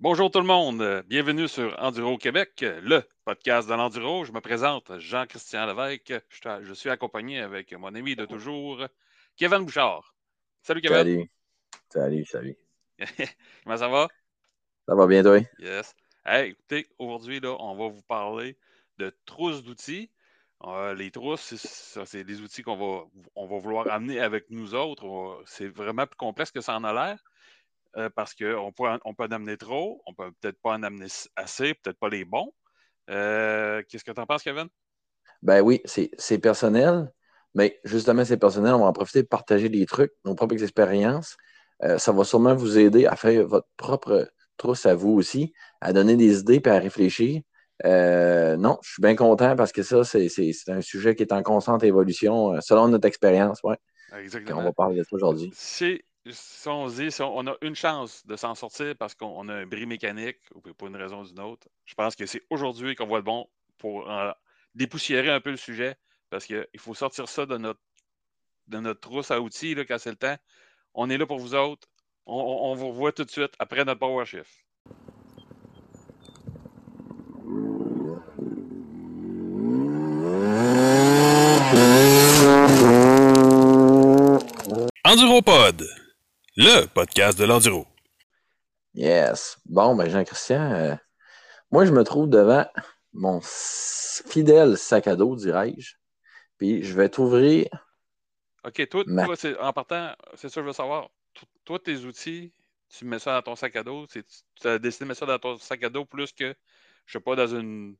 Bonjour tout le monde, bienvenue sur Enduro Québec, le podcast de l'Enduro. Je me présente Jean-Christian Lévesque. Je, suis accompagné avec mon ami de toujours, Kevin Bouchard. Salut Kevin. Salut. Salut, salut. Comment ça va? Ça va bien, toi? Yes. Hey, écoutez, aujourd'hui, on va vous parler de trousses d'outils. Euh, les trousses, c'est des outils qu'on va, on va vouloir amener avec nous autres. C'est vraiment plus complexe que ça en a l'air. Euh, parce qu'on peut, on peut en amener trop, on peut peut-être pas en amener assez, peut-être pas les bons. Euh, qu'est-ce que tu en penses, Kevin? Ben oui, c'est personnel, mais justement, c'est personnel. On va en profiter de partager des trucs, nos propres expériences. Euh, ça va sûrement vous aider à faire votre propre trousse à vous aussi, à donner des idées et à réfléchir. non, je suis bien content parce que ça, c'est un sujet qui est en constante évolution selon notre expérience. Ouais. Exactement. on va parler de ça aujourd'hui si on se dit, on a une chance de s'en sortir parce qu'on a un bris mécanique ou pour une raison ou une autre, je pense que c'est aujourd'hui qu'on voit le bon pour dépoussiérer un peu le sujet parce qu'il faut sortir ça de notre, de notre trousse à outils quand c'est le temps. On est là pour vous autres. On, on vous revoit tout de suite après notre Power Shift. Enduropod le podcast de l'enduro. Yes. Bon, ben Jean-Christian, euh, moi je me trouve devant mon fidèle sac à dos, dirais-je. Puis je vais t'ouvrir. OK, toi, en partant, c'est ça que je veux savoir. Toi, tes outils, tu mets ça dans ton sac à dos. Tu as décidé de mettre ça dans ton sac à dos plus que, je sais pas, dans une,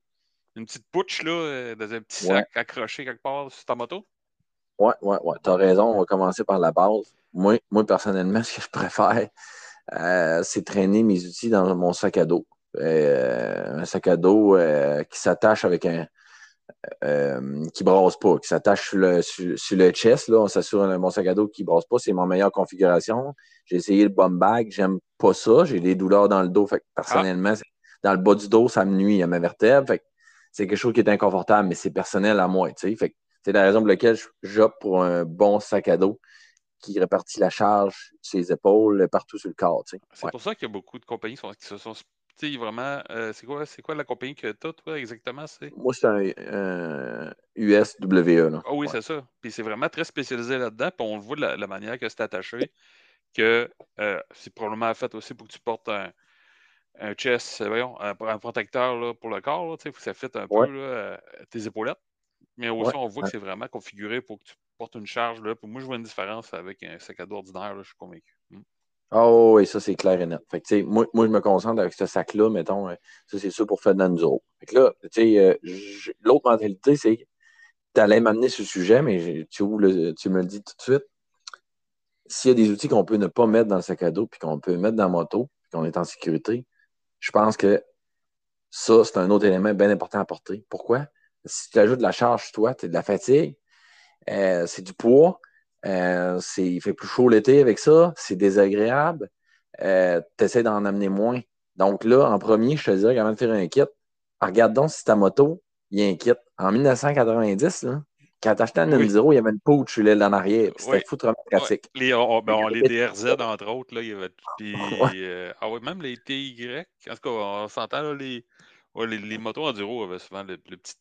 une petite pouche, là, euh, dans un petit sac accroché quelque part sur ta moto? Ouais, ouais, ouais. Tu as raison. On va commencer par la base moi, moi, personnellement, ce que je préfère, euh, c'est traîner mes outils dans mon sac à dos. Euh, un sac à dos euh, qui s'attache avec un. qui brasse pas, qui s'attache sur le, sur, le chest. Là, on s'assure mon sac à dos qui brasse pas. C'est mon meilleure configuration. J'ai essayé le bomb bag, j'aime pas ça. J'ai des douleurs dans le dos. Fait personnellement, dans le bas du dos, ça me nuit à ma vertèbre. Fait c'est quelque chose qui est inconfortable, mais c'est personnel à moi. Fait c'est la raison pour laquelle j'opte pour un bon sac à dos qui répartit la charge sur ses épaules partout sur le corps. C'est pour ça qu'il y a beaucoup de compagnies qui se sont vraiment. Euh, c'est quoi, quoi la compagnie que tu as, toi, exactement? Moi, c'est un, USWE. Ah oui, c'est ça. Puis c'est vraiment très spécialisé là-dedans. Puis on le voit de la, manière que c'est attaché, que euh, c'est probablement fait aussi pour que tu portes un, un chest, voyons, un, protecteur là, pour le corps. Là, que ça fit un peu là, tes épaulettes. Mais aussi, on voit que c'est vraiment configuré pour que tu porte une charge. Là. Pour moi, je vois une différence avec un sac à dos ordinaire, je suis convaincu. Hmm. Oh oui, ça c'est clair et net. Fait que, moi, moi, je me concentre avec ce sac-là, mettons, euh, ça c'est sûr pour faire de l'enduro. Fait que là, euh, l'autre mentalité, c'est que tu allais m'amener ce sujet, mais tu, le, tu me le dis tout de suite. S'il y a des outils qu'on peut ne pas mettre dans le sac à dos, puis qu'on peut mettre dans la moto, puis qu'on est en sécurité, je pense que ça, c'est un autre élément bien important à porter. Pourquoi? Si tu ajoutes de la charge, toi, tu de la fatigue, euh, c'est du poids. Euh, il fait plus chaud l'été avec ça. C'est désagréable. Euh, tu essaies d'en amener moins. Donc là, en premier, je te dirais de faire un kit, regarde donc si ta moto, il y a un kit. En 1990, là, quand t'achetais un M0, il y avait une poutre sur l'aile en arrière. C'était foutrement pratique. Les, ben, les DRZ, entre autres, là, il y avait. Puis, ah ouais, même les TY. En tout cas, on s'entend, les, les, les, motos enduro avaient souvent le, le petit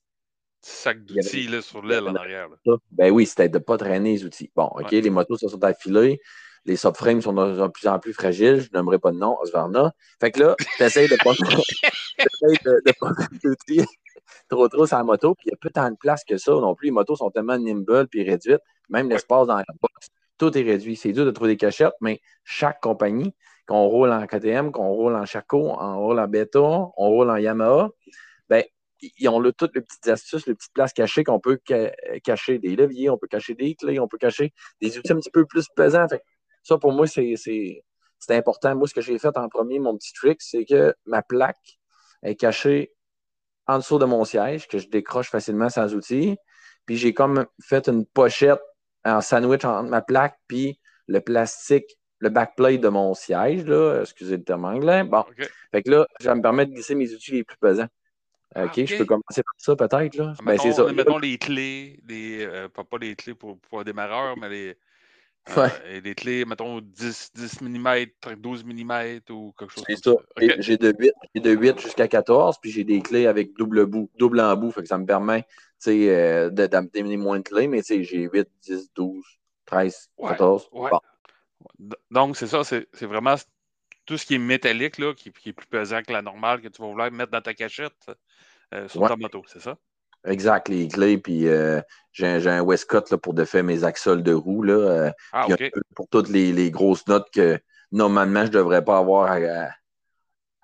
sac d'outils sur l'aile en arrière. Ben oui, c'était de ne pas traîner les outils. Bon, OK, les motos se sont affilées. Les subframes sont de plus en plus fragiles. Je n'aimerais pas de nom, Osvarna. Fait que là, tu essaies de pas, de, de pas d'outils trop trop sur la moto. Puis il n'y a pas tant de place que ça non plus. Les motos sont tellement nimble et réduites. Même l'espace dans la box, tout est réduit. C'est dur de trouver des cachettes, mais chaque compagnie, qu'on roule en KTM, qu'on roule en Chaco, on roule en Beta, on roule en Yamaha, ils ont le, toutes les petites astuces, les petites places cachées qu'on peut cacher des leviers, on peut cacher des clés, on peut cacher des outils un petit peu plus pesants. ça, pour moi, c'est important. Moi, ce que j'ai fait en premier, mon petit trick, c'est que ma plaque est cachée en dessous de mon siège, que je décroche facilement sans outils. Puis j'ai comme fait une pochette en sandwich entre ma plaque puis le plastique, le backplate de mon siège, là. Excusez le terme anglais. Bon. Fait que là, ça me permettre de glisser mes outils les plus pesants. Ah, OK, je peux commencer par ça peut-être. Là. Ben, mettons, c'est ça. mettons les clés, euh, pas, les clés pour, pour un démarreur, mais les, Euh, clés, mettons, 10, 10 mm, 12 mm ou quelque chose comme ça. J'ai de 8, de 8 jusqu'à 14, puis j'ai des clés avec double bout, double embout. Fait que ça me permet euh, d'amener moins de clés, mais j'ai 8, 10, 12, 13, 14. Donc, c'est ça, c'est vraiment tout ce qui est métallique, là, qui, est plus pesant que la normale, que tu vas vouloir mettre dans ta cachette euh, sur ta moto, c'est ça? Exact, les clés, puis euh, j'ai un, Westcott là, pour défaire mes axoles de roue. Là, euh, ah, Pour toutes les, grosses notes que normalement je ne devrais pas avoir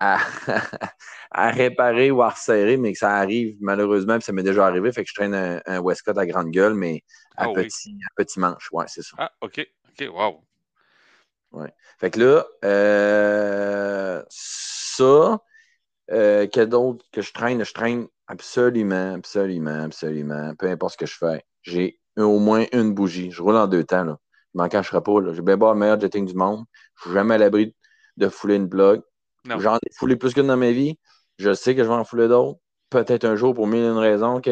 à, réparer ou à resserrer, mais que ça arrive malheureusement, puis ça m'est déjà arrivé. Fait que je traîne un, Westcott à grande gueule, mais à, ah petit, petit manche. Ouais, c'est ça. Ah, OK. OK, wow. Ouais. Fait que là, euh, ça, quel d'autre que je traîne? Je traîne Absolument, absolument, absolument. Peu importe ce que je fais. J'ai au moins une bougie. Je roule en deux temps. Là. Je m'en cacherai pas. J'ai bien beau le meilleur jetting du monde. Je suis jamais à l'abri de fouler une plug. J'en ai foulé plus qu'une dans ma vie. Je sais que je vais en fouler d'autres. Peut-être un jour pour mille et une raisons, OK?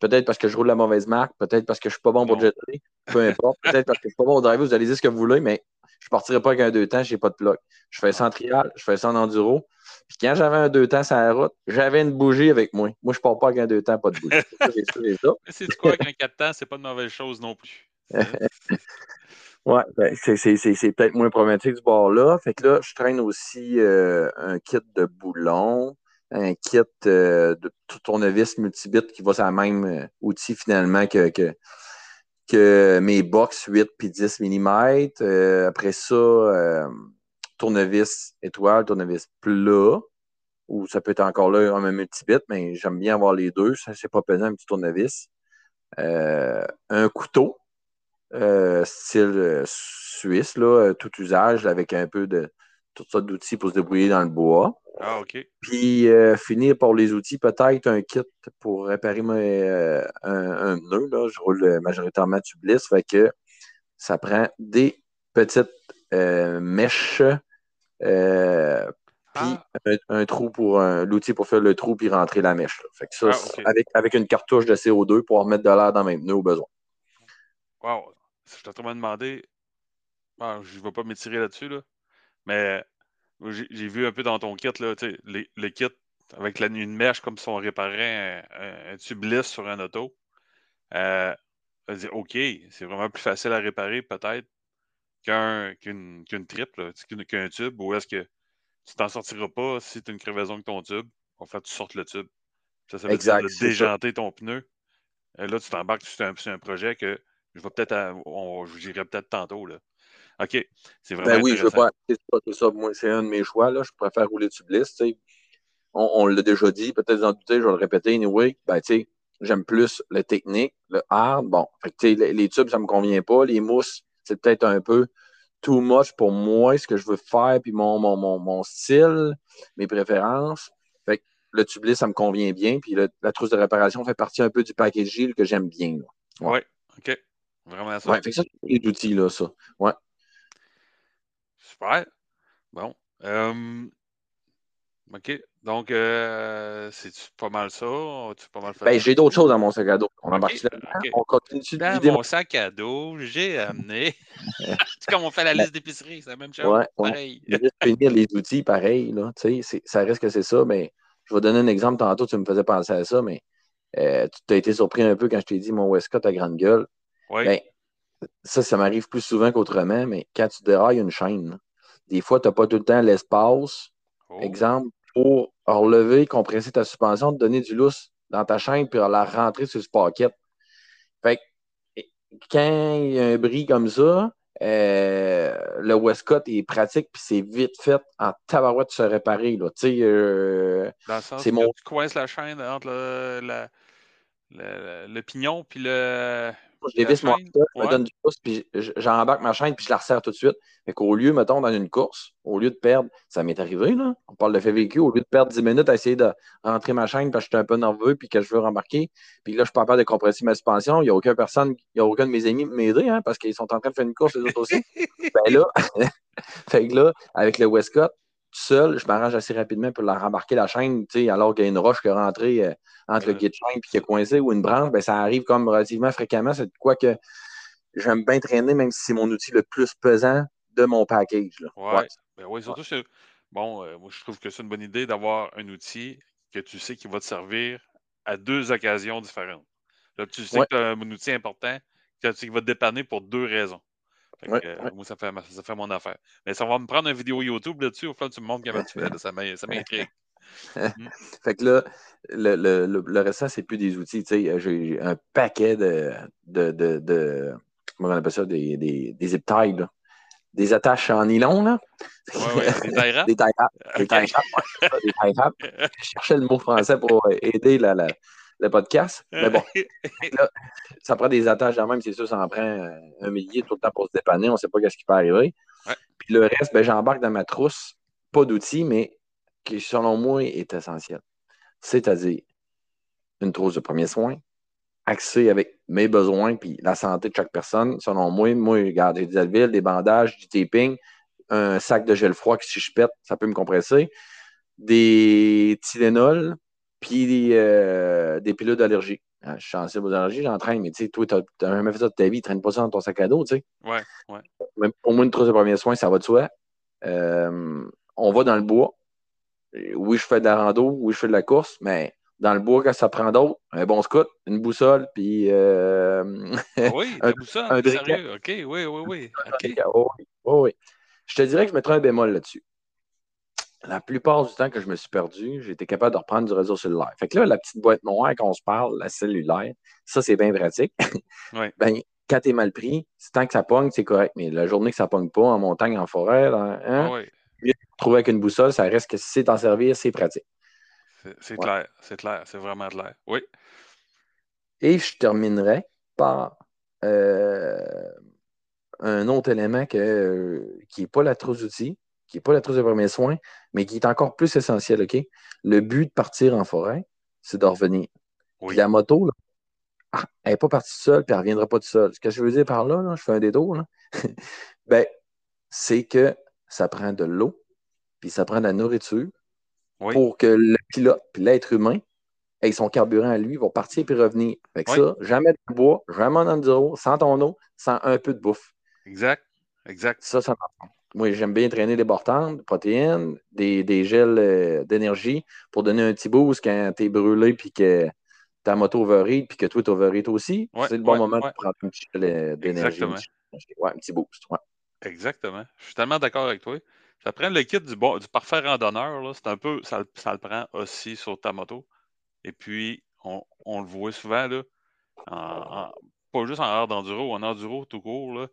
Peut-être parce que je roule la mauvaise marque. Peut-être parce que je suis pas bon pour jeter. Peu importe. Peut-être parce que je suis pas bon au driver. Vous allez dire ce que vous voulez, mais je ne partirai pas avec un deux temps. Je n'ai pas de plug. Je fais ça en trial. Je fais ça en enduro. Puis quand j'avais un deux temps sur la route, j'avais une bougie avec moi. Moi, je ne pars pas avec un deux temps, pas de bougie. C'est quoi avec un quatre temps, c'est pas une mauvaise chose non plus. ouais, ben, c'est peut-être moins problématique du bord-là. Fait que là, je traîne aussi euh, un kit de boulons, un kit euh, de tournevis multibit qui va sur le même euh, outil finalement que, que, que, mes box 8 puis 10 mm. après ça, tournevis étoile, tournevis plat, ou ça peut être encore là un multibit, mais j'aime bien avoir les deux. Ça, c'est pas pesant, un petit tournevis. Euh, un couteau, euh, style euh, suisse, là, tout usage, avec un peu de toutes sortes d'outils pour se débrouiller dans le bois. Ah, OK. Puis finir par les outils, peut-être un kit pour réparer un, nœud. Là. Je roule majoritairement tubeless, fait que ça prend des petites mèches euh, puis ah. un, trou pour l'outil pour faire le trou puis rentrer la mèche. Fait que ça, ah, avec, avec une cartouche de CO2 pour remettre de l'air dans mes pneus au besoin. Wow. Je t'ai trop demandé. je ne vais pas m'étirer là-dessus, là. mais j'ai vu un peu dans ton kit là, le kit avec la, une mèche comme si on réparait un, tube lisse sur un auto. Euh, OK, c'est vraiment plus facile à réparer peut-être qu'une qu triple, qu'un tube, ou est-ce que tu t'en sortiras pas si tu as une crevaison avec ton tube? En fait, tu sortes le tube. Ça, ça veut dire de déjanter ton pneu. Et là, tu t'embarques sur un, un, projet que je vais peut-être, j'irai peut-être tantôt. Là. OK. C'est vraiment. Ben oui, je veux pas. C'est ça, Moi, c'est un de mes choix. Là. Je préfère rouler tubeless. On, on l'a déjà dit, peut-être en douter, je vais le répéter. Anyway, ben, tu sais, j'aime plus le technique, le hard. Bon, fait que, les, les tubes, ça me convient pas. Les mousses, c'est peut-être un peu too much pour moi, ce que je veux faire, puis mon, mon, mon, style, mes préférences. Fait que le tubeless, ça me convient bien, puis la trousse de réparation fait partie un peu du packaging que j'aime bien. Oui, ouais, OK. Vraiment ça. Ouais, fait que ça, c'est d'outils, là, ça. Ouais. Super. Bon. Euh, OK. Donc, euh, c'est pas mal ça? Pas mal ben, j'ai d'autres choses dans mon sac à dos. On embarque On continue Dans mon sac à dos, j'ai amené. c'est comme on fait la liste d'épicerie, c'est la même chose. Ouais, pareil. Juste finir les outils, pareil. Là, ça reste que c'est ça, mais je vais donner un exemple. Tantôt, tu me faisais penser à ça, mais euh, tu as été surpris un peu quand je t'ai dit mon Westcott à grande gueule. Oui. Ben, ça, ça m'arrive plus souvent qu'autrement, mais quand tu dérailles une chaîne, des fois, tu n'as pas tout le temps l'espace. Oh. Exemple, pour relever, compresser ta suspension, te donner du lousse dans ta chaîne, puis la rentrer sur ce paquet. Fait que, quand il y a un bris comme ça, euh, le Westcott est pratique, puis c'est vite fait en tabarouette de se réparer. Là. Euh, dans le sens que mon... tu coinces la chaîne entre le, le pignon puis le, je dévisse mon je me donne du pouce, puis j'embarque ma chaîne, puis je la resserre tout de suite. Fait qu'au lieu, mettons, dans une course, au lieu de perdre, ça m'est arrivé, là, on parle de fait vécu, au lieu de perdre 10 minutes à essayer de rentrer ma chaîne parce que j'étais un peu nerveux, puis que je veux rembarquer, puis là, je peux pas de compresser ma suspension, il n'y a aucune personne, il n'y a aucun de mes amis m'aider, hein, parce qu'ils sont en train de faire une course, les autres aussi. ben là, fait que là, avec le Westcott, seul, je m'arrange assez rapidement pour la rembarquer la chaîne, alors qu'il y a une roche qui est rentrée euh, entre le guide chaîne et qui est coincé ou une branche, ben, ça arrive comme relativement fréquemment. C'est quoi que j'aime bien traîner, même si c'est mon outil le plus pesant de mon package. Là. Ouais. Ben oui, surtout, bon, euh, moi, je trouve que c'est une bonne idée d'avoir un outil que tu sais qui va te servir à deux occasions différentes. Là, tu sais que tu as un outil important qui va te dépanner pour deux raisons. Euh, moi, ça fait, ça fait mon affaire. Mais ça va me prendre une vidéo YouTube là-dessus. Au fond, tu me montres comment tu fais. ça m'intrigue. Mm. fait que là, le, le, le, restant, c'est plus des outils. J'ai un paquet de, de, de, de, comment on appelle ça, des, des, des zip ties, là. des attaches en nylon. Là. Ouais, des tie des tie Des tie Je cherchais le mot français pour aider la, la, le podcast. Mais bon, là, ça prend des attaches quand même, c'est sûr, ça en prend euh, un millier tout le temps pour se dépanner. On ne sait pas ce qui peut arriver. Puis le reste, ben, j'embarque dans ma trousse, pas d'outils, mais qui, selon moi, est essentiel. C'est-à-dire une trousse de premiers soins, axée avec mes besoins puis la santé de chaque personne. Selon moi, moi, regarde, j'ai des Advil, des bandages, du taping, un sac de gel froid qui, si je pète, ça peut me compresser, des Tylenol, puis euh, des pilules d'allergie. Ah, je suis sensible aux allergies, j'entraîne, mais tu sais, toi, tu n'as jamais fait ça de ta vie, tu traînes pas ça dans ton sac à dos, tu sais. Ouais, ouais. Même pour moi, une trousse de premiers soins, ça va de soi. Euh, on va dans le bois. Oui, je fais de la rando, oui, je fais de la course, mais dans le bois, quand ça prend d'autres, un bon scout, une boussole, puis. Euh... Oui, un, boussole, un sérieux. OK, oui, oui, oui. Oh, oui, oui. Je te dirais que je mettrais un bémol là-dessus la plupart du temps que je me suis perdu, été capable de reprendre du réseau cellulaire. Fait que là, la petite boîte noire qu'on se parle, la cellulaire, ça, c'est bien pratique. ben, quand t'es mal pris, tant que ça pogne, c'est correct. Mais la journée que ça pogne pas, en montagne, en forêt, hein, ah trouver avec une boussole, ça reste que si c'est en servir, c'est pratique. C'est clair, c'est clair, c'est vraiment clair. Oui. Et je terminerai par euh, un autre élément que, qui n'est pas la trousse d'outils, qui n'est pas la trousse de premiers soins, mais qui est encore plus essentiel, OK? Le but de partir en forêt, c'est de revenir. la moto, là, ah, elle n'est pas partie seule, puis elle ne reviendra pas toute seule. Ce que je veux dire par là, je fais un détour, là, ben, c'est que ça prend de l'eau, puis ça prend de la nourriture pour que le pilote, puis l'être humain, ait son carburant à lui, va partir puis revenir. Fait que ça, jamais de bois, jamais en enduro, sans ton eau, sans un peu de bouffe. Exact. Exact. Ça, ça m'apprend. Moi, j'aime bien traîner des bortantes, des protéines, des, des gels euh, d'énergie pour donner un petit boost quand tu es brûlé puis que ta moto overheat puis que toi, tu overheat aussi. c'est le bon moment de prendre un petit gel euh, d'énergie. Ouais, un petit boost. Exactement. Je suis tellement d'accord avec toi. Ça prend le kit du, bon, du parfait randonneur. C'est un peu, ça, ça, le prend aussi sur ta moto. Et puis, on, on le voit souvent, là, pas juste en hors d'enduro, en enduro tout court. Là,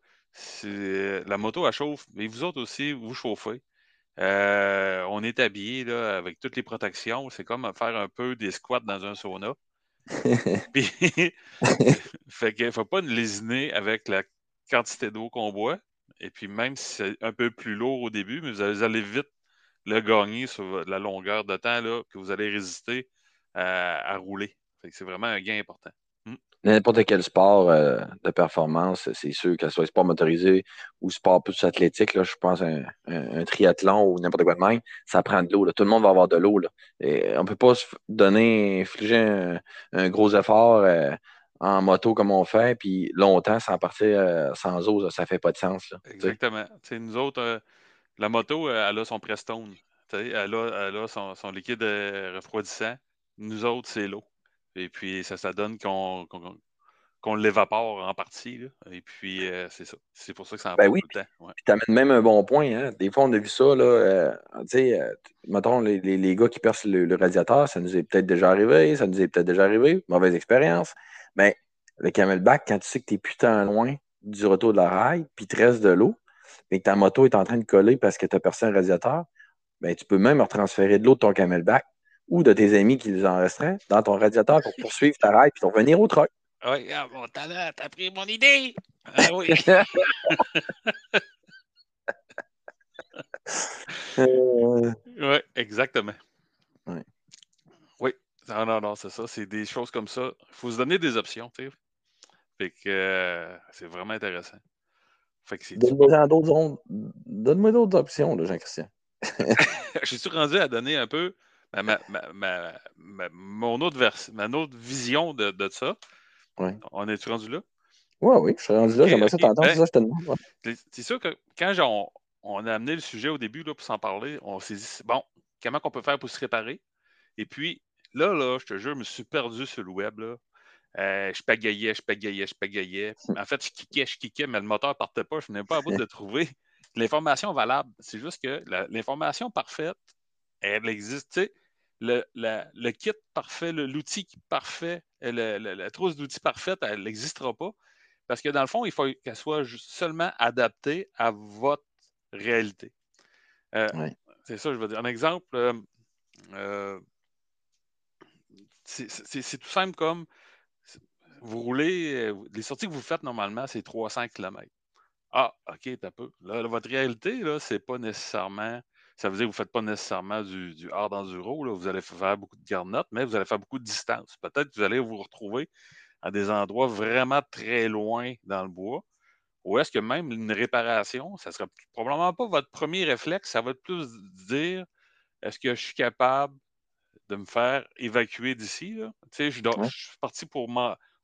la moto, elle chauffe, mais vous autres aussi, vous chauffez. Euh, on est habillé là, avec toutes les protections. C'est comme faire un peu des squats dans un sauna. Puis, fait qu'il ne faut pas nous lésiner avec la quantité d'eau qu'on boit. Et puis, même si c'est un peu plus lourd au début, mais vous allez, vite le gagner sur la longueur de temps là, que vous allez résister à, à rouler. c'est vraiment un gain important. N'importe quel sport euh, de performance, c'est sûr, que ce soit sport motorisé ou sport plus athlétique, là, je pense un, triathlon ou n'importe quoi de même, ça prend de l'eau. Tout le monde va avoir de l'eau. on ne peut pas se donner, infliger un, gros effort euh, en moto comme on fait, puis longtemps sans partir euh, sans eau, ça ne fait pas de sens. Exactement. nous autres, la moto, elle a son Prestone. Elle a, son liquide refroidissant. Nous autres, c'est l'eau. Et puis, ça, ça donne qu'on l'évapore en partie. Et puis, euh, c'est ça. C'est pour ça que ça en ben oui, tout le temps. Tu amènes même un bon point. Hein. Des fois, on a vu ça. Là, euh, tu sais, euh, mettons, les, les, gars qui percent le, radiateur, ça nous est peut-être déjà arrivé. Ça nous est peut-être déjà arrivé. Mauvaise expérience. Mais le camelback, quand tu sais que tu es putain loin du retour de la rail, puis tu restes de l'eau, mais que ta moto est en train de coller parce que tu as percé un radiateur, ben, tu peux même retransférer de l'eau de ton camelback ou de tes amis qui les en resteraient dans ton radiateur pour poursuivre ta ride et pour revenir au truck. Oui, ah, bon talent, t'as pris mon idée. Ah oui. euh... Oui, exactement. Oui. Oui. Non, non, non, c'est ça. C'est des choses comme ça. Il faut se donner des options, tu sais. Fait que euh, c'est vraiment intéressant. Donne-moi d'autres Donne d'autres options, Jean-Christian. Je suis rendu à donner un peu ma, mon autre ma autre vision de, de ça. Ouais. On est-tu rendu là? Oui, oui, je suis rendu là, j'aimerais ça t'entendre, c'est ça, je te demande. C'est sûr que quand on, a amené le sujet au début là, pour s'en parler, on s'est dit, bon, comment on peut faire pour se réparer? Et puis, là, là, je te jure, je me suis perdu sur le web. Là. Euh, je pagayais, je pagayais, je pagayais. En fait, je kickais, je kickais, mais le moteur ne partait pas. Je n'ai pas à bout de trouver l'information valable. C'est juste que l'information parfaite, elle existe. Le, le, kit parfait, l'outil parfait, la trousse d'outils parfaite, elle n'existera pas. Parce que dans le fond, il faut qu'elle soit seulement adaptée à votre réalité. Euh, c'est ça, je veux dire. Un exemple, euh, euh, c'est tout simple comme vous roulez, les sorties que vous faites normalement, c'est 300 km. Ah, OK, t'as peu. Là, votre réalité, là, c'est pas nécessairement. Ça veut dire que vous ne faites pas nécessairement du, du hard enduro. Là. Vous allez faire beaucoup de garnottes, mais vous allez faire beaucoup de distance. Peut-être que vous allez vous retrouver à des endroits vraiment très loin dans le bois. Ou est-ce que même une réparation, ça ne sera probablement pas votre premier réflexe, ça va être plus dire est-ce que je suis capable de me faire évacuer d'ici? Tu sais, je, suis parti pour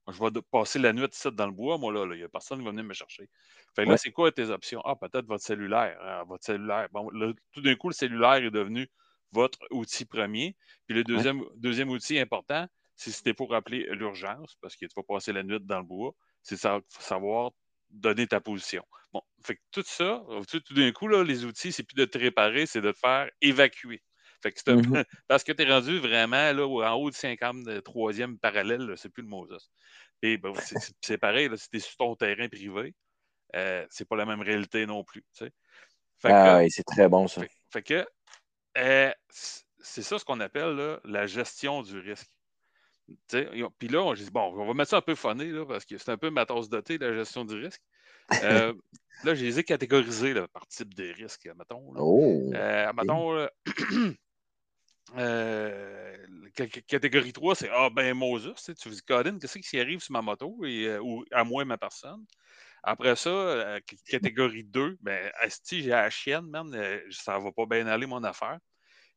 Je vais passer la nuit ici dans le bois, moi là, il n'y a personne qui va venir me chercher. Fait là, c'est quoi tes options? Ah, peut-être votre cellulaire. Hein, votre cellulaire. Bon, tout d'un coup, le cellulaire est devenu votre outil premier. Puis le deuxième, deuxième outil important, si c'était pour appeler l'urgence, parce que tu vas passer la nuit dans le bois, c'est savoir donner ta position. Bon, fait que tout ça, tout, d'un coup, là, les outils, c'est plus de te réparer, c'est de te faire évacuer. Fait que c'est mm-hmm. parce que tu es rendu vraiment là, en haut de 50 de troisième parallèle, c'est plus le Moses. Et ben, c'est pareil, là, si tu es sur ton terrain privé, euh, c'est pas la même réalité non plus. ah oui, c'est très bon ça. Fait, que euh, c'est ça ce qu'on appelle la gestion du risque. Puis là, on dit, bon, on va mettre ça un peu funny, là, parce que c'est un peu ma tasse de thé, la gestion du risque. Euh, là, je les ai catégorisés par type de risque, mettons. Oh, euh, mettons, euh, catégorie 3, c'est Ah, ben, Moses. Tu dis, Colin, qu'est-ce qui arrive sur ma moto et, ou à moi et ma personne? Après ça, catégorie 2, ben, si j'ai la chienne, même, ça va pas bien aller mon affaire.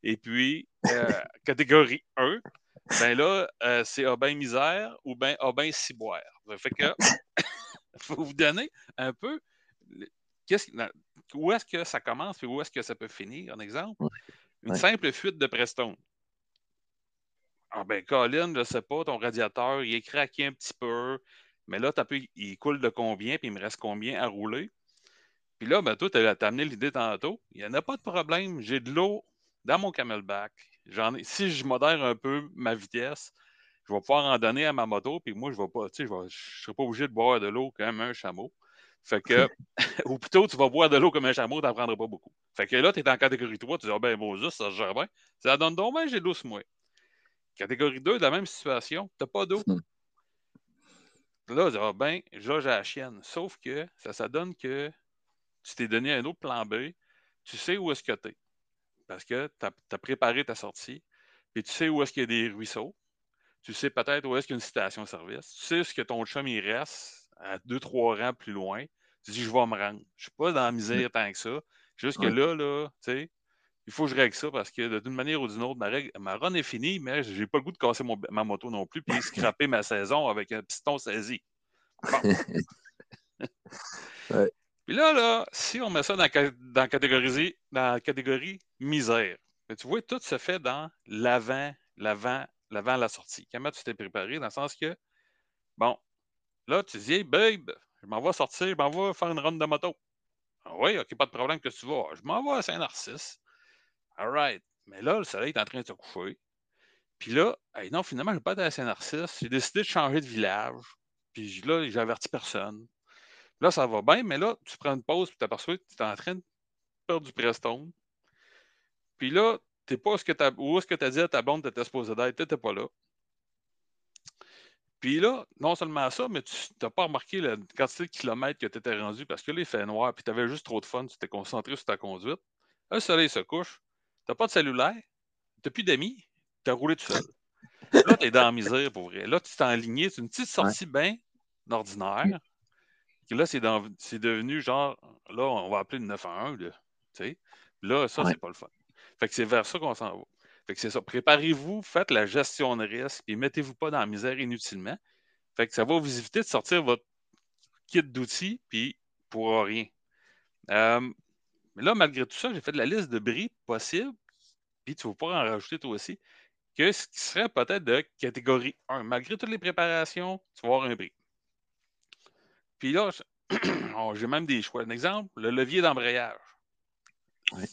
Et puis, catégorie 1, ben là, euh, c'est Aubin Misère ou bien Aubin Ciboire. Fait que, faut vous donner un peu où est-ce que ça commence et où est-ce que ça peut finir. Un exemple, une simple fuite de Preston. Ah ben, Colin, je ne sais pas, ton radiateur, il est craqué un petit peu, mais là, as pu, il coule de combien, puis il me reste combien à rouler? Puis là, ben, toi, tu as, amené l'idée tantôt. Il n'y en a pas de problème. J'ai de l'eau dans mon camelback si je modère un peu ma vitesse, je vais pouvoir en donner à ma moto, puis moi, je ne pas, je ne serai pas obligé de boire de l'eau comme un chameau. Fait que, ou plutôt, tu vas boire de l'eau comme un chameau, tu n'en prendras pas beaucoup. Fait que là, tu es en catégorie 3, tu dis, ah ben, bon, ça se gère bien. Ça donne donc bien, j'ai de l'eau sur moi. Catégorie 2, de la même situation, tu n'as pas d'eau. Hmm. Là, tu dis, ah ben, là, j'ai la chienne. Sauf que ça, ça donne que tu t'es donné un autre plan B, tu sais où est-ce que tu es parce que tu as, préparé ta sortie, et tu sais où est-ce qu'il y a des ruisseaux, tu sais peut-être où est-ce qu'il y a une station-service, tu sais ce que ton chum il reste à deux, trois rangs plus loin, tu dis je vais me rendre. Je ne suis pas dans la misère tant que ça. Juste que là, là, tu sais, il faut que je règle ça parce que d'une manière ou d'une autre, ma, règle, ma run est finie, mais je n'ai pas le goût de casser ma moto non plus puis scraper ma saison avec un piston saisi. ouais. Puis là, là, si on met ça dans, dans, catégoriser, dans la catégorie misère, tu vois, tout se fait dans l'avant, l'avant, l'avant la sortie. Comment tu t'es préparé? Dans le sens que, bon, là, tu dis, hey, babe, je m'en vais sortir, je m'en vais faire une run de moto. Ah oui, OK, pas de problème que tu vas. Je m'en vais à Saint-Narcisse. All right. Mais là, le soleil est en train de se coucher. Puis là, non, finalement, je ne vais pas être à Saint-Narcisse. J'ai décidé de changer de village. Puis là, j'ai averti personne. Là, ça va bien, mais là, tu prends une pause tu t'aperçois que tu es en train de perdre du Preston. Puis là, tu pas où est-ce que tu as dit à ta blonde que tu supposé d'être, tu n'étais pas là. Puis là, non seulement ça, mais tu n'as pas remarqué la quantité de kilomètres que tu étais rendu parce que là, il fait noir, puis tu avais juste trop de fun, tu t'es concentré sur ta conduite. Le soleil se couche, tu n'as pas de cellulaire, tu n'as plus d'amis, tu as roulé tout seul. Là, tu es dans la misère pour vrai. Là, tu t'es enligné, c'est une petite sortie bien ordinaire. Là, c'est, devenu genre, là, on va appeler le 911, là. sais. Là, ça, c'est pas le fun. Fait que c'est vers ça qu'on s'en va. Fait que c'est ça. Préparez-vous, faites la gestion de risque, et mettez-vous pas dans la misère inutilement. Fait que ça va vous éviter de sortir votre kit d'outils, puis pour rien. Euh, mais là, malgré tout ça, j'ai fait de la liste de bris possibles, puis tu ne vas pas en rajouter toi aussi, que ce qui serait peut-être de catégorie 1. Malgré toutes les préparations, tu vas avoir un bris. Puis là, j'ai même des choix. Un exemple, le levier d'embrayage.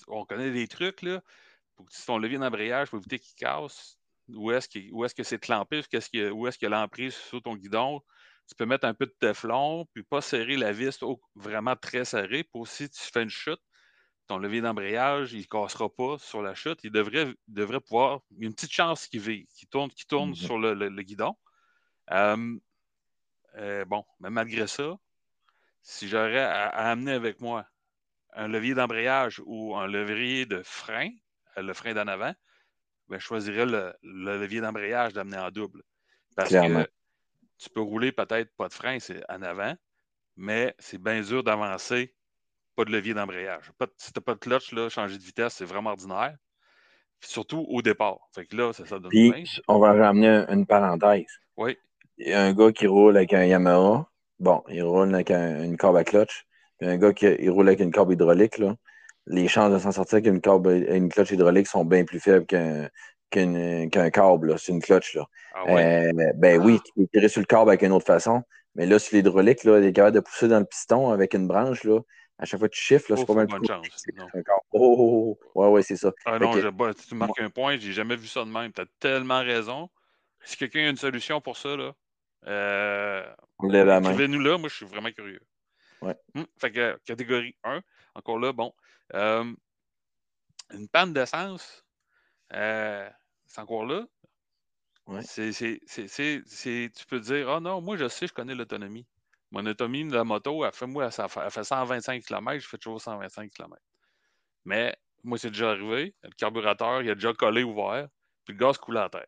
On connaît des trucs, là. Pour que ton levier d'embrayage, pour éviter qu'il casse, où est-ce que c'est clampé, où est-ce qu'il y a l'emprise sur ton guidon? Tu peux mettre un peu de teflon, puis pas serrer la vis vraiment très serrée pour si tu fais une chute, ton levier d'embrayage, il ne cassera pas sur la chute. Il devrait, devrait pouvoir. Il y a une petite chance qu'il tourne, tourne mm-hmm. sur le, guidon. Euh, bon, mais malgré ça, si j'aurais à, amener avec moi un levier d'embrayage ou un levier de frein, le frein d'en avant, ben, je choisirais le, levier d'embrayage d'amener en double. Parce que tu peux rouler peut-être pas de frein, c'est en avant, mais c'est bien dur d'avancer, pas de levier d'embrayage. Si tu n'as pas de clutch, là, changer de vitesse, c'est vraiment ordinaire. surtout au départ. Fait que là, ça, ça donne Puis, on va ramener une parenthèse. Oui. Il y a un gars qui roule avec un Yamaha. Bon, il roule avec une corbe à clutch. Puis un gars qui roule avec une corbe hydraulique. Là les chances de s'en sortir avec une, une clutch hydraulique sont bien plus faibles qu'un qu'un câble. C'est une clutch. Là. Ah euh, ben oui, tu peux tirer sur le câble avec une autre façon. Mais là, sur l'hydraulique, il est capable de pousser dans le piston avec une branche. Là. À chaque fois que tu chiffres, c'est pas mal de chance. Oh, oh, oh, ouais, ouais, c'est ça. Ah non, tu marques un point, j'ai jamais vu ça de même. Tu as tellement raison. Si quelqu'un a une solution pour ça, là, euh, nous là, moi je suis vraiment curieux. Ouais. Hum, fait que catégorie 1, encore là, bon, euh, une panne d'essence, euh, c'est encore là. C'est, tu peux dire, ah oh non, moi je sais, je connais l'autonomie. Mon autonomie de la moto, elle fait, moi, elle fait 125 km, je fais toujours 125 km. Mais moi, c'est déjà arrivé. Le carburateur, il a déjà collé ouvert, puis le gaz coule à terre.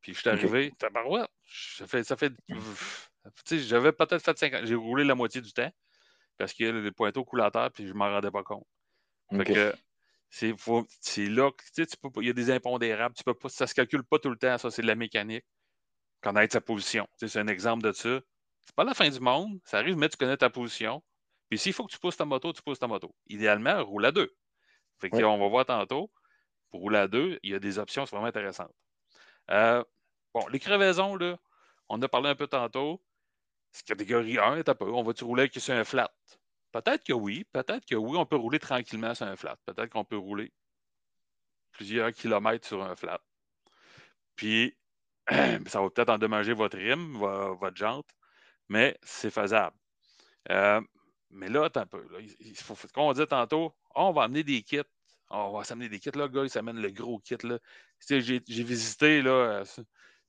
Puis je suis arrivé, okay. ça fait, ça fait, j'avais peut-être fait 50, j'ai roulé la moitié du temps parce que le pointeau coule à terre, puis je ne m'en rendais pas compte. Que c'est, là tu peux, il y a des impondérables, tu peux pas, ça ne se calcule pas tout le temps, ça, c'est de la mécanique. Connaître sa position. c'est un exemple de ça. C'est pas la fin du monde, ça arrive, mais tu connais ta position. Puis s'il faut que tu pousses ta moto, tu pousses ta moto. Idéalement, roule à deux. Fait on va voir tantôt. Pour rouler à deux, il y a des options vraiment intéressantes. Euh, bon, les crevaisons, là, on a parlé un peu tantôt. C'est catégorie 1, on va-tu rouler avec un flat? Peut-être que oui, peut-être que oui, on peut rouler tranquillement sur un flat. Peut-être qu'on peut rouler plusieurs kilomètres sur un flat. Puis, ça va peut-être endommager votre rime, votre jante, mais c'est faisable. Euh, mais là, attends un peu. il faut, comme on dit tantôt, on va amener des kits. On va s'amener des kits. Là, le gars, il s'amène le gros kit. J'ai visité là,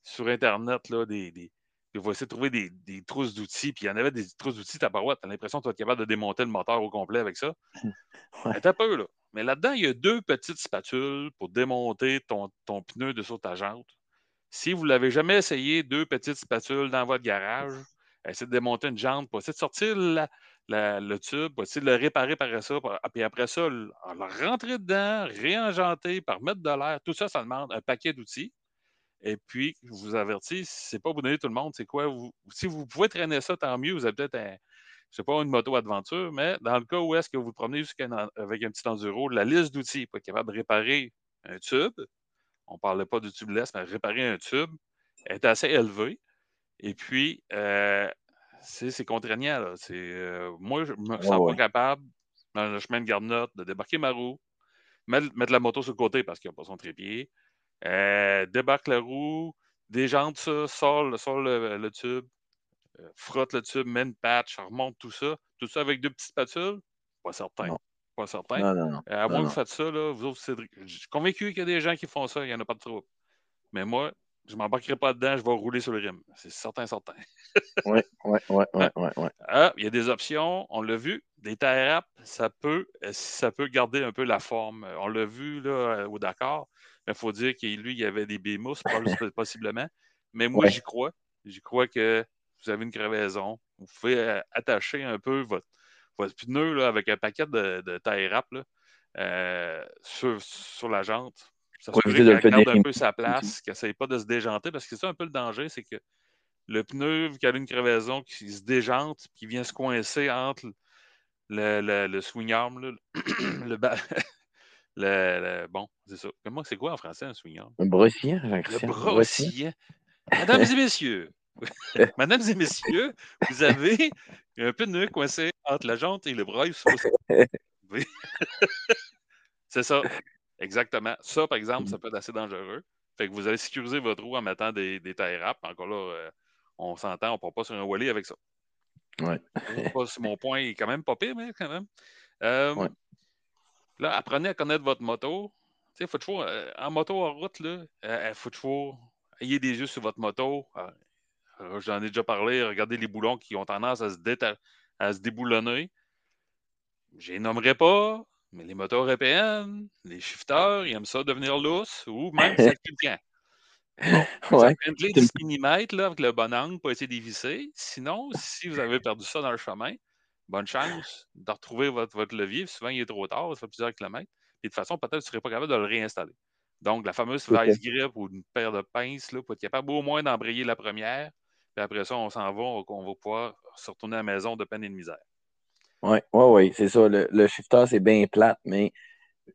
sur Internet là, des, il va essayer de trouver des, trousses d'outils. Puis il y en avait des trousses d'outils, ta barouette. Tu as l'impression que tu vas être capable de démonter le moteur au complet avec ça. ouais. un peu, là. Mais là-dedans, il y a deux petites spatules pour démonter ton, ton pneu de sur ta jante. Si vous ne l'avez jamais essayé, deux petites spatules dans votre garage, essayez de démonter une jante pour essayer de sortir le tube, pour essayer de le réparer par ça. Puis après ça, le rentrer dedans, réenjanter, par mettre de l'air. Tout ça, ça demande un paquet d'outils. Et puis, je vous avertis, c'est pas vous donner tout le monde, c'est quoi? si vous pouvez traîner ça, tant mieux. Vous avez peut-être un, je sais pas, une moto aventure, mais dans le cas où est-ce que vous promenez avec un petit enduro, la liste d'outils pour être capable de réparer un tube, on ne parlait pas de tubeless, mais réparer un tube, est assez élevée. Et puis, euh, c'est contraignant. Euh, moi, je ne me sens pas capable, dans le chemin de garde de débarquer ma roue, mettre, la moto sur le côté parce qu'il n'y a pas son trépied, euh, débarque la roue, déjante ça, sort, le, tube, euh, frotte le tube, met une patch, remonte tout ça. Tout ça avec deux petites spatules? Pas certain. Pas certain. Non, non, non. Euh, à moins que vous faites ça, là, vous autres, je suis convaincu qu'il y a des gens qui font ça, il n'y en a pas de trouble. Mais moi, je ne m'embarquerai pas dedans, je vais rouler sur le rim. C'est certain, certain. oui, oui, oui, oui, oui. Il y a des options, on l'a vu. Des tie ça peut, ça peut garder un peu la forme. On l'a vu là, au Dakar. Il faut dire qu'il lui, il y avait des bémos, possiblement. Mais moi, j'y crois. J'y crois que vous avez une crevaison. Vous pouvez euh, attacher un peu votre, votre pneu là, avec un paquet de, de tie wrap euh, sur, sur, la jante. Ça se qu'elle garde un peu sa place, qu'elle n'essaye pas de se déjanter, parce que c'est un peu le danger, c'est que le pneu, qui a une crevaison, qui se déjante, qui vient se coincer entre le, le, swing arm, le, le, bon, c'est ça. Comment c'est quoi en français un swing arm? Un brossier, Le brossier. Mesdames et messieurs, Mesdames et messieurs, vous avez un pneu coincé entre la jante et le bras. c'est ça. Exactement. Ça, par exemple, ça peut être assez dangereux. Fait que vous allez sécuriser votre roue en mettant des, des tie wraps. Encore là, euh, on s'entend, on ne part pas sur un wally avec ça. Ouais. mon point est quand même pas pire, mais quand même. Euh, là, apprenez à connaître votre moto. Tu faut toujours, euh, en moto en route, il faut toujours ayez des yeux sur votre moto. J'en ai déjà parlé. Regardez les boulons qui ont tendance à se, à se déboulonner. Je les nommerai pas, mais les motos européennes, les shifters, ils aiment ça devenir lousse ou même ça quelqu'un. Bon, ouais. des 10 mm là, avec le bon angle pour essayer d'évisser. Sinon, si vous avez perdu ça dans le chemin, bonne chance de retrouver votre, votre levier. Souvent, il est trop tard, ça fait plusieurs kilomètres. Et de toute façon, peut-être que vous ne serez pas capable de le réinstaller. Donc, la fameuse vice grip ou une paire de pinces là, pour être capable au moins d'embrayer la première. Puis après ça, on s'en va, on va pouvoir se retourner à la maison de peine et de misère. Oui, oui, oui, c'est ça. Le, shifter, c'est bien plate, mais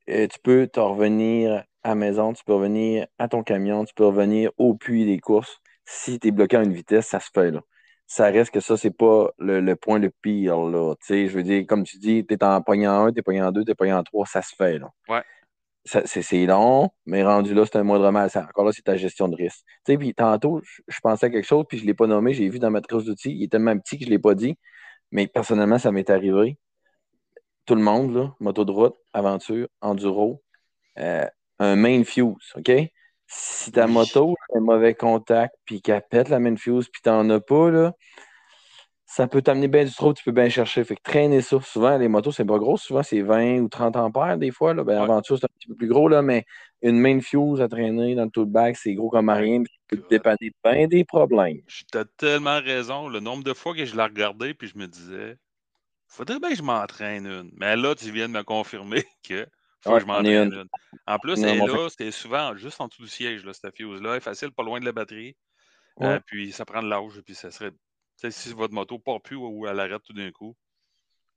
euh, tu peux te revenir à la maison, tu peux revenir à ton camion, tu peux revenir au puits des courses. Si tu es bloqué à une vitesse, ça se fait là. Ça reste que ça, c'est pas le, point le pire. Là. je veux dire, comme tu dis, tu es en poignant 1, tu es poignant 2, tu es poignant 3, ça se fait. Là. Ouais. C'est long, mais rendu là, c'est un moindre mal. Encore là, c'est ta gestion de risque. Tu sais, puis tantôt, je, pensais à quelque chose, puis je ne l'ai pas nommé, j'ai vu dans ma trousse d'outils. Il est tellement petit que je ne l'ai pas dit. Mais personnellement, ça m'est arrivé. Tout le monde, là, moto de route, aventure, enduro, euh, un main fuse, OK? Si ta moto a un mauvais contact, puis qu'elle pète la main fuse, puis tu n'en as pas, là, ça peut t'amener bien du trop, tu peux bien chercher. Fait que traîner ça, souvent, les motos, c'est pas gros, souvent c'est 20 ou 30 ampères des fois. Là. Ben, Aventure, c'est un petit peu plus gros, là, mais une main fuse à traîner dans le tout bag, c'est gros comme rien, puis tu peux te dépanner bien des problèmes. Tu as tellement raison. Le nombre de fois que je l'ai regardé, puis je me disais, faudrait bien que je m'entraîne une. Mais là, tu viens de me confirmer que faut que je une. En plus, elle là, c'est souvent juste en dessous du siège, là, cette fuse-là. Elle est facile, pas loin de la batterie. Euh, puis ça prend de l'âge, puis ça serait si votre moto ne part plus ou elle arrête tout d'un coup,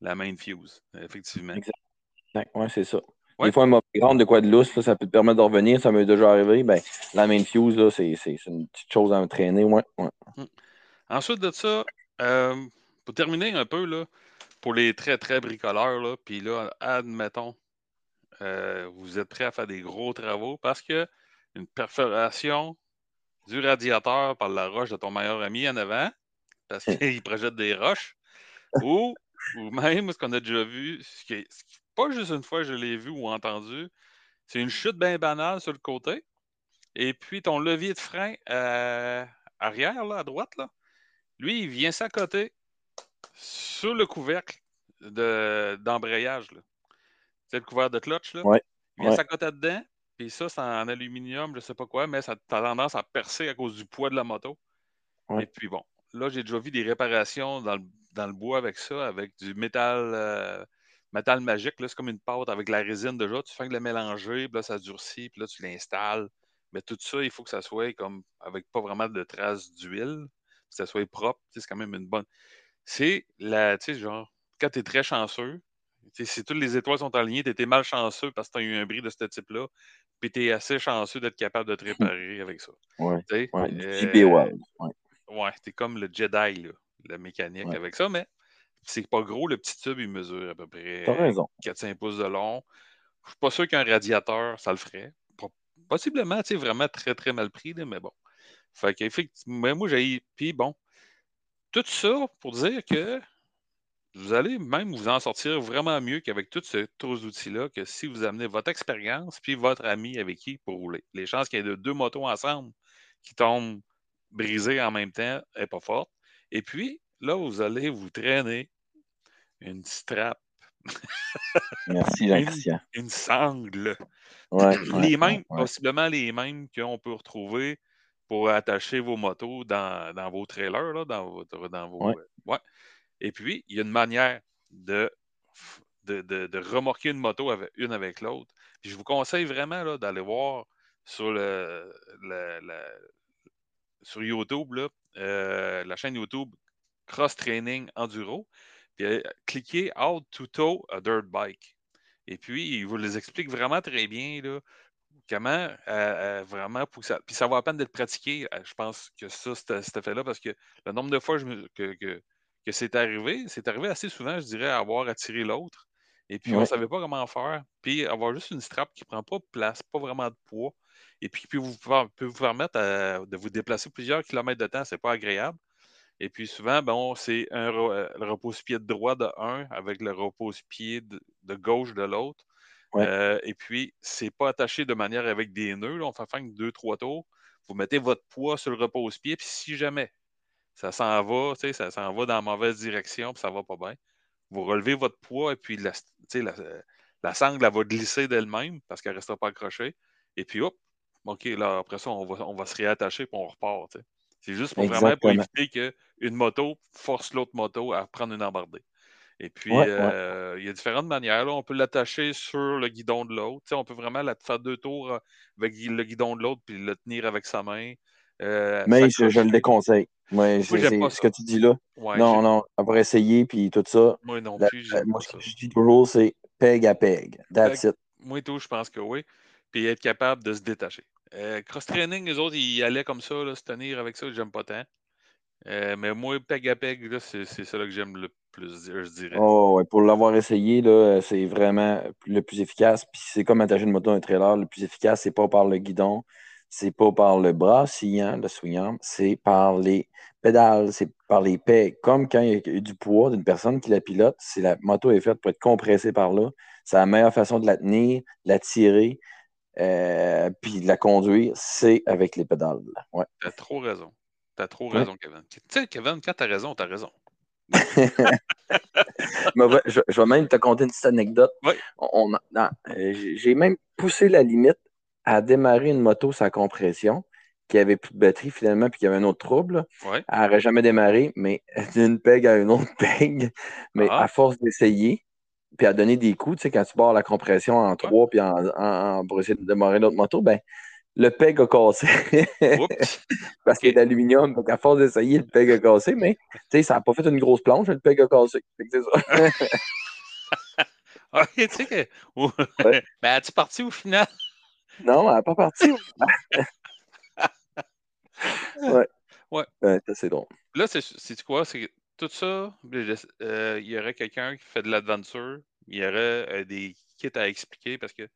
la main fuse, effectivement. Exact. Oui, c'est ça. Des fois, un grande de quoi de lousse, ça peut te permettre de revenir, ça m'est déjà arrivé. Ben, la main fuse, c'est, une petite chose à entraîner. Ouais, hum. Ensuite de ça, euh, pour terminer un peu, là, pour les très, très bricoleurs, là, puis là, admettons, euh, vous êtes prêts à faire des gros travaux parce que une perforation du radiateur par la roche de ton meilleur ami en avant, parce qu'il projette des roches. ou, ou même, ce qu'on a déjà vu, ce qui, est, pas juste une fois je l'ai vu ou entendu, c'est une chute bien banale sur le côté. Et puis ton levier de frein euh, arrière, là, à droite, là, lui, il vient s'accoter sur le couvercle d'embrayage. Le couvercle de clutch. Là? Il vient s'accoter dedans. Puis ça, c'est en aluminium, je ne sais pas quoi, mais ça a tendance à percer à cause du poids de la moto. Et puis bon, là, j'ai déjà vu des réparations dans le, bois avec ça, avec du métal, euh, métal magique. C'est comme une pâte avec la résine déjà. Tu fais de la mélanger, puis là, ça durcit, puis là, tu l'installes. Mais tout ça, il faut que ça soit comme avec pas vraiment de traces d'huile, que ça soit propre. C'est quand même une bonne. C'est la, tu sais, genre, quand tu es très chanceux, si toutes les étoiles sont alignées, tu étais mal chanceux parce que tu as eu un bris de ce type-là, puis tu es assez chanceux d'être capable de te réparer avec ça. Ouais. ouais, euh, Ouais, c'est comme le Jedi, là, la mécanique avec ça, mais c'est pas gros. Le petit tube, il mesure à peu près 4-5 pouces de long. Je suis pas sûr qu'un radiateur, ça le ferait. Possiblement, tu sais, vraiment très, très mal pris, mais bon. Fait qu'effectivement, moi, j'ai. Puis bon, tout ça pour dire que vous allez même vous en sortir vraiment mieux qu'avec tous ces outils-là, que si vous amenez votre expérience puis votre ami avec qui pour rouler. Les chances qu'il y ait deux motos ensemble qui tombent brisée en même temps n'est pas forte. Et puis, là, vous allez vous traîner une strap. Merci, Une, une sangle. les mêmes, possiblement les mêmes qu'on peut retrouver pour attacher vos motos dans, vos trailers, là, dans, votre, dans vos. Ouais. Et puis, il y a une manière de, de, remorquer une moto avec, une avec l'autre. Je vous conseille vraiment d'aller voir sur le, sur YouTube, là, la chaîne YouTube Cross Training Enduro, puis cliquez How to tow a dirt bike. Et puis, il vous les explique vraiment très bien, là, comment vraiment pour ça. Puis ça vaut la peine d'être pratiqué. je pense que ça, cet effet-là, parce que le nombre de fois que, que, que c'est arrivé, c'est arrivé assez souvent, je dirais, à avoir attiré l'autre. Et puis, on ne savait pas comment faire. Puis, avoir juste une strap qui ne prend pas de place, pas vraiment de poids, et puis qui peut vous, peut vous permettre de vous déplacer plusieurs kilomètres de temps, c'est pas agréable. Et puis, souvent, bon, c'est un euh, le repose-pied de droit de un avec le repose-pied de, gauche de l'autre. Euh, et puis, c'est pas attaché de manière avec des nœuds. On fait faire deux, trois tours. Vous mettez votre poids sur le repose-pied, puis si jamais ça s'en va, ça s'en va dans la mauvaise direction, puis ça va pas bien, vous relevez votre poids et puis la, la, la sangle va glisser d'elle-même parce qu'elle ne restera pas accrochée. Et puis, hop, OK, là, après ça, on va, on va se réattacher et on repart. C'est juste pour vraiment pour éviter qu'une moto force l'autre moto à prendre une embardée. Et puis, euh, il y a différentes manières. On peut l'attacher sur le guidon de l'autre. On peut vraiment la faire deux tours avec le guidon de l'autre puis le tenir avec sa main. Euh, Mais je, le déconseille. Moi, ce que tu dis là. non, non, avoir essayé puis tout ça. Moi non plus. moi, ce que je dis toujours, c'est peg à peg. That's it. Moi tout, je pense que oui. Puis être capable de se détacher. Cross-training, les autres, ils allaient comme ça, se tenir avec ça, j'aime pas tant. mais moi, peg à peg, c'est ça que j'aime le plus, je dirais. Oh, pour l'avoir essayé, c'est vraiment le plus efficace. Puis c'est comme attacher une moto à un trailer. Le plus efficace, c'est pas par le guidon, c'est pas par le bras sillant, le swingant, c'est par les pédales, c'est par les pegs. Comme quand il y a du poids d'une personne qui la pilote, si la moto est faite pour être compressée par là, c'est la meilleure façon de la tenir, de la tirer, euh, puis de la conduire, c'est avec les pédales. Ouais. T'as trop raison. T'as trop raison, Kevin. Tu sais, Kevin, quand t'as raison, t'as raison. je, vais même te conter une petite anecdote. On, euh, j'ai même poussé la limite à démarrer une moto sans compression qui avait plus de batterie finalement puis qui avait un autre trouble. Elle n'aurait jamais démarré, mais d'une peg à une autre peg. Mais ah. à force d'essayer, puis à donner des coups, tu sais, quand tu barres la compression en trois puis en, pour essayer de démarrer notre moto, ben le peg a cassé. Parce qu'il est d'aluminium, donc à force d'essayer, le peg a cassé, mais tu sais, ça n'a pas fait une grosse planche, le peg a cassé. C'est ça. ok, tu sais que. Ben, es-tu parti au final? Non, elle n'est pas partie. ouais. Ouais. ouais c'est drôle. Là, c'est quoi? C'est tout ça, euh, il y aurait quelqu'un qui fait de l'aventure, il y aurait euh, des kits à expliquer parce que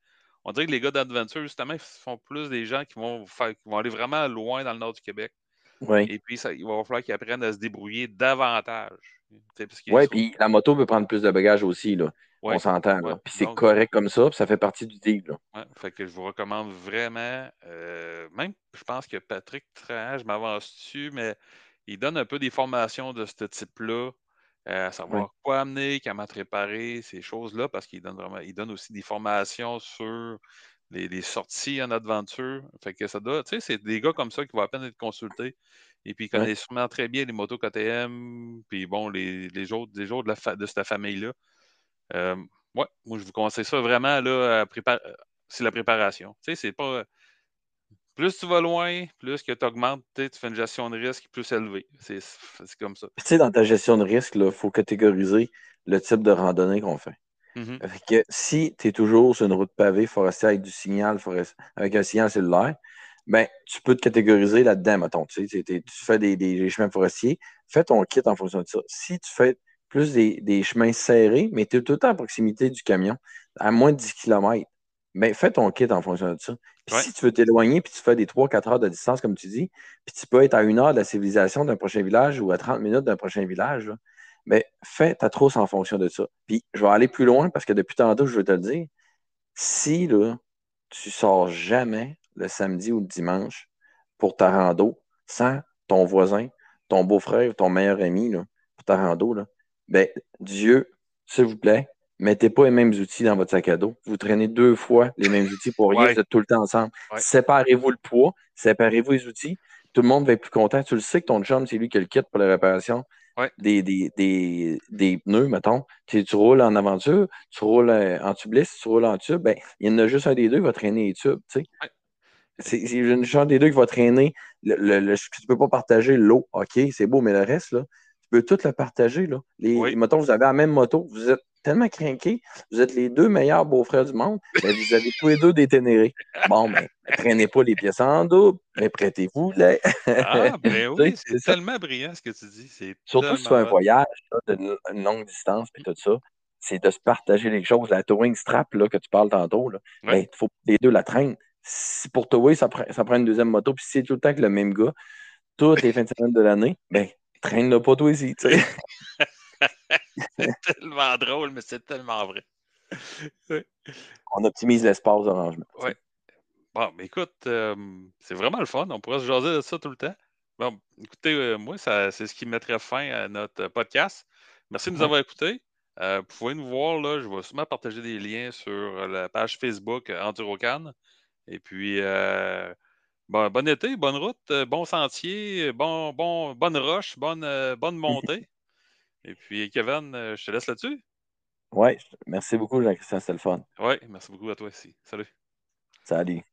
on dirait que les gars d'Adventure, justement, font plus des gens qui vont, faire, qui vont aller vraiment loin dans le nord du Québec. Oui. Et puis, ça, il va falloir qu'ils apprennent à se débrouiller davantage. Oui, puis la moto peut prendre plus de bagages aussi, là. On s'entend. puis c'est correct comme ça, puis ça fait partie du deal. Là. fait que je vous recommande vraiment, euh, même, je pense que Patrick Trahan, je m'avance dessus, mais il donne un peu des formations de ce type-là, euh, à savoir quoi amener, comment réparer, ces choses-là, parce qu'il donne vraiment, il donne aussi des formations sur les, sorties en aventure. Fait que ça doit, tu sais, c'est des gars comme ça qui vont à peine être consultés. Et puis, ils connaissent sûrement très bien les motos KTM, puis bon, les, les autres, les de, la de cette famille-là. Euh, ouais, moi, je vous conseille ça vraiment, là, à préparer. C'est la préparation. Tu sais, c'est pas plus tu vas loin, plus que tu augmentes, tu fais une gestion de risque plus élevée. C'est comme ça. Tu sais, dans ta gestion de risque, il faut catégoriser le type de randonnée qu'on fait. Mm-hmm. que si tu es toujours sur une route pavée forestière avec du signal, avec un signal cellulaire, ben, tu peux te catégoriser là-dedans, mettons. Tu, sais, tu fais des, chemins forestiers, fais ton kit en fonction de ça. Si tu fais plus des, chemins serrés, mais tu es tout le temps à proximité du camion, à moins de 10 km, ben, fais ton kit en fonction de ça. Puis si tu veux t'éloigner, puis tu fais des 3-4 heures de distance, comme tu dis, puis tu peux être à une heure de la civilisation d'un prochain village ou à 30 minutes d'un prochain village, mais ben, fais ta trousse en fonction de ça. Puis je vais aller plus loin parce que depuis tantôt, je veux te le dire, si là, tu sors jamais le samedi ou le dimanche pour ta rando sans ton voisin, ton beau-frère, ton meilleur ami là, pour ta rando, là, ben, Dieu, s'il vous plaît, mettez pas les mêmes outils dans votre sac à dos. Vous traînez deux fois les mêmes outils pour rien, vous êtes tout le temps ensemble. Séparez-vous le poids, séparez-vous les outils. Tout le monde va être plus content. Tu le sais que ton chum, c'est lui qui a le kit pour la réparation des, des, des, des, pneus, mettons. Tu, tu, roules en aventure, tu roules en tubeless, tu roules en tube, ben, il y en a juste un des deux qui va traîner les tubes. Tu sais. c'est une chance des deux qui va traîner. Le, le, tu ne peux pas partager l'eau, OK, c'est beau, mais le reste, là, peux tout le partager. Là. Les, oui. Mettons, vous avez la même moto, vous êtes tellement craqués, vous êtes les deux meilleurs beaux-frères du monde, mais vous avez tous les deux déténérés. Bon, mais ben, traînez pas les pièces en double, mais prêtez-vous les. ah, ben oui, c'est tellement brillant ce que tu dis. Surtout si tu fais un voyage de longue distance et tout ça, c'est de se partager les choses. La towing strap là, que tu parles tantôt, il ben, faut que les deux la traînent. Si pour tower, ça, prend, ça prend une deuxième moto, puis si c'est tout le temps que le même gars, toutes les fins de semaine de l'année, ben, traîne-le pas toi ici, tu sais. c'est tellement drôle, mais c'est tellement vrai. On optimise l'espace d'arrangement. Oui. Bon, mais écoute, euh, c'est vraiment le fun. On pourrait se jaser de ça tout le temps. Bon, écoutez, euh, moi, c'est ce qui mettrait fin à notre podcast. Merci de nous avoir écoutés. Euh, vous pouvez nous voir, là, je vais sûrement partager des liens sur la page Facebook EnduroCan. Et puis, bon, bon été, bonne route, bon sentier, bon, bon, bonne roche, bonne, bonne montée. Et puis, Kevin, euh, je te laisse là-dessus. Oui, merci beaucoup, Jean-Christian, c'était le fun. Oui, merci beaucoup à toi aussi. Salut. Salut.